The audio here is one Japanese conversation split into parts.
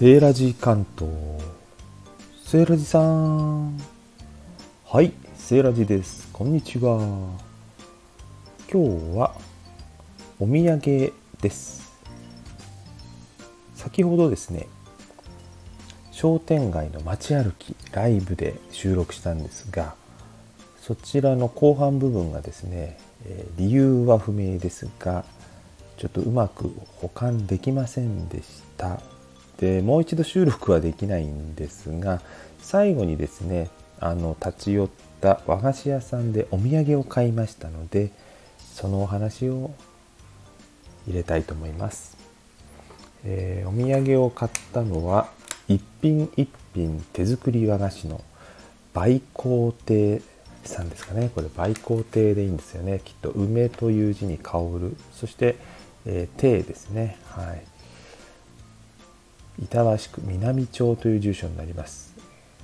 セーラジ関東。セーラジさん。はいセーラジです。こんにちは。今日はお土産です。先ほどですね商店街の街歩きライブで収録したんですがそちらの後半部分がですね理由は不明ですがちょっとうまく保管できませんでした。でもう一度収録はできないんですが最後にですねあの立ち寄った和菓子屋さんでお土産を買いましたのでそのお話を入れたいと思います、えー、お土産を買ったのは一品一品手作り和菓子の倍工亭さんですかね。これ倍工亭でいいんですよね。きっと梅という字に香る。そして、えー、亭ですね。はい。板橋区南町という住所になります。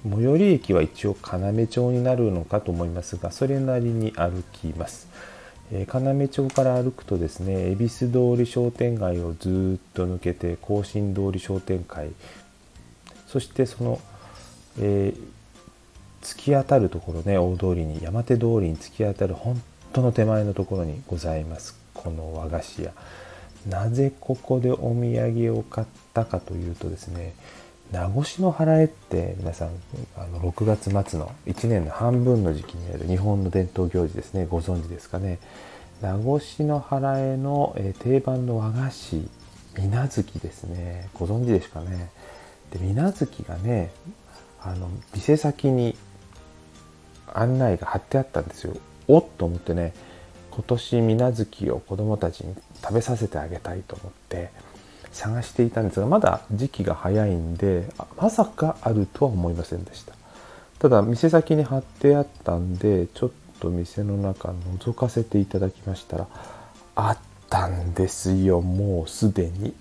最寄り駅は一応要町になるのかと思いますがそれなりに歩きます、えー、要町から歩くとですね恵比寿通り商店街をずっと抜けて庚申通り商店会そしてその、えー、突き当たるところね大通りに山手通りに突き当たる本当の手前のところにございます。この和菓子屋。なぜここでお土産を買ったかというとですね名越の払えって皆さんあの6月末の1年の半分の時期にある日本の伝統行事ですね。ご存知ですかね。名越の払えの、え定番の和菓子水無月ですね。ご存知ですかね。で水無月がねあの店先に案内が貼ってあったんですよ。おっと思ってね今年水無月を子どもたちに食べさせてあげたいと思って探していたんですがまだ時期が早いんでまさかあるとは思いませんでした。ただ店先に貼ってあったんでちょっと店の中覗かせていただきましたらあったんですよもうすでに。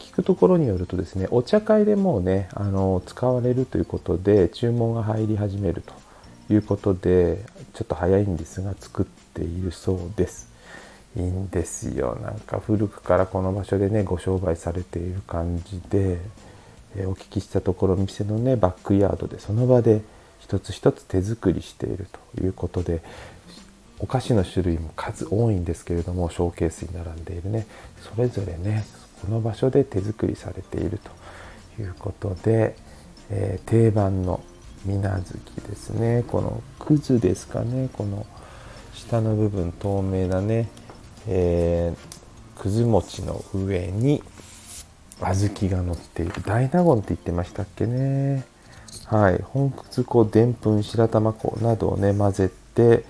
聞くところによるとですねお茶会でもうねあの使われるということで注文が入り始めると。いうことでちょっと早いんですが作っているそうです。いいんですよ。なんか古くからこの場所でねご商売されている感じで、えお聞きしたところ店のねバックヤードでその場で一つ一つ手作りしているということでお菓子の種類も数多いんですけれどもショーケースに並んでいるねそれぞれねこの場所で手作りされているということで、えー、定番の水無月ですね。このくずですかね。この下の部分透明なね、えー、くず餅の上に小豆が乗っている。大納言って言ってましたっけね。はい。本葛粉でんぷん白玉粉などをね混ぜて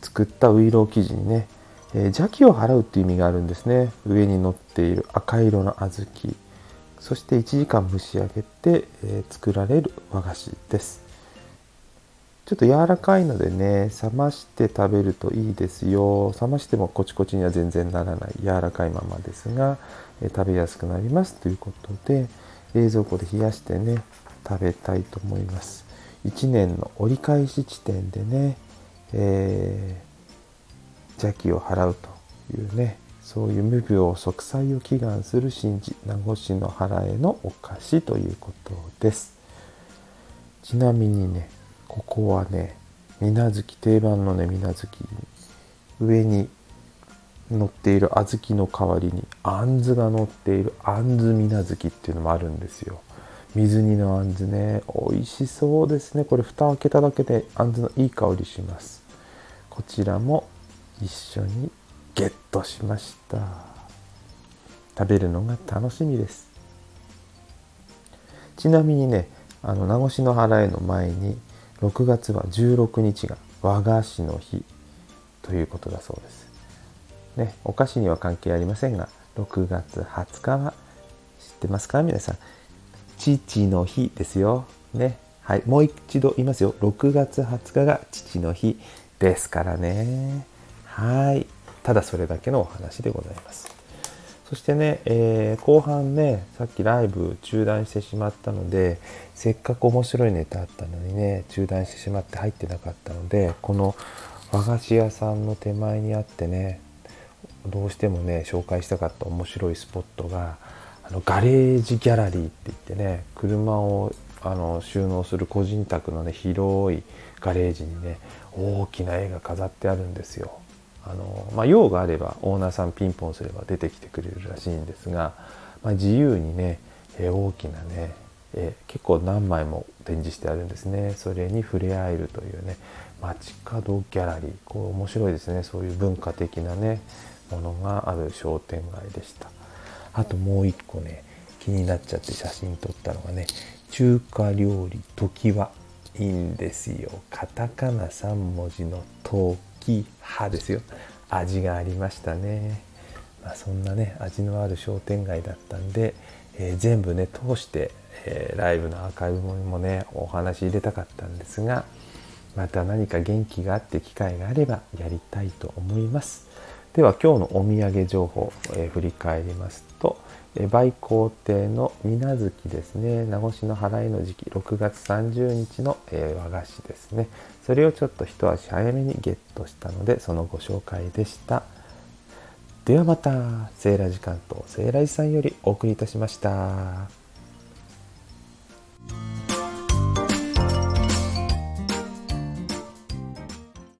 作ったウイロー生地にね、えー、邪気を払うっていう意味があるんですね。上に乗っている赤色の小豆。そして1時間蒸し上げて、えー、作られる和菓子です。ちょっと柔らかいのでね冷まして食べるといいですよ。冷ましてもコチコチには全然ならない柔らかいままですが、えー、食べやすくなります。ということで冷蔵庫で冷やしてね食べたいと思います。1年の折り返し地点でね、えー、邪気を払うというねそういう無病息災を祈願する神事名護市の原へのお菓子ということです。ちなみにねここはね水無月定番のね水無月上に乗っている小豆の代わりにあんずが乗っているあんず水無月っていうのもあるんですよ。水煮のあんずね美味しそうですね。これ蓋開けただけであんずのいい香りします。こちらも一緒にゲットしました食べるのが楽しみですちなみにねあの名越の払えの前に6月は16日が和菓子の日ということだそうです。ね、お菓子には関係ありませんが6月20日は知ってますか？皆さん父の日ですよ。ね。はい。もう一度言いますよ。6月20日が父の日ですからね。はい。ただそれだけのお話でございます。そしてね、えー、後半ね、さっきライブ中断してしまったので、せっかく面白いネタあったのにね、中断してしまって入ってなかったので、この和菓子屋さんの手前にあってね、どうしてもね、紹介したかった面白いスポットが、あのガレージギャラリーって言ってね車をあの収納する個人宅のね広いガレージにね大きな絵が飾ってあるんですよ。あのまあ、用があればオーナーさんピンポンすれば出てきてくれるらしいんですが、まあ、自由にね、え大きなね、え結構何枚も展示してあるんですね。それに触れ合えるというね街角ギャラリー。こう面白いですね。そういう文化的なねものがある商店街でした。あともう一個ね気になっちゃって写真撮ったのがね中華料理時はいいんですよ。カタカナ3文字の時派ですよ。味がありましたね、まあ、そんなね味のある商店街だったんで、えー、全部ね通して、えー、ライブのアーカイブもねお話入れたかったんですがまた何か元気があって機会があればやりたいと思います。では今日のお土産情報、え、振り返りますと梅皇帝の水無月ですね。名越の払いの時期6月30日の、え和菓子ですね。それをちょっと一足早めにゲットしたのでそのご紹介でした。ではまたセーラ時間とセーラジさんよりお送りいたしました。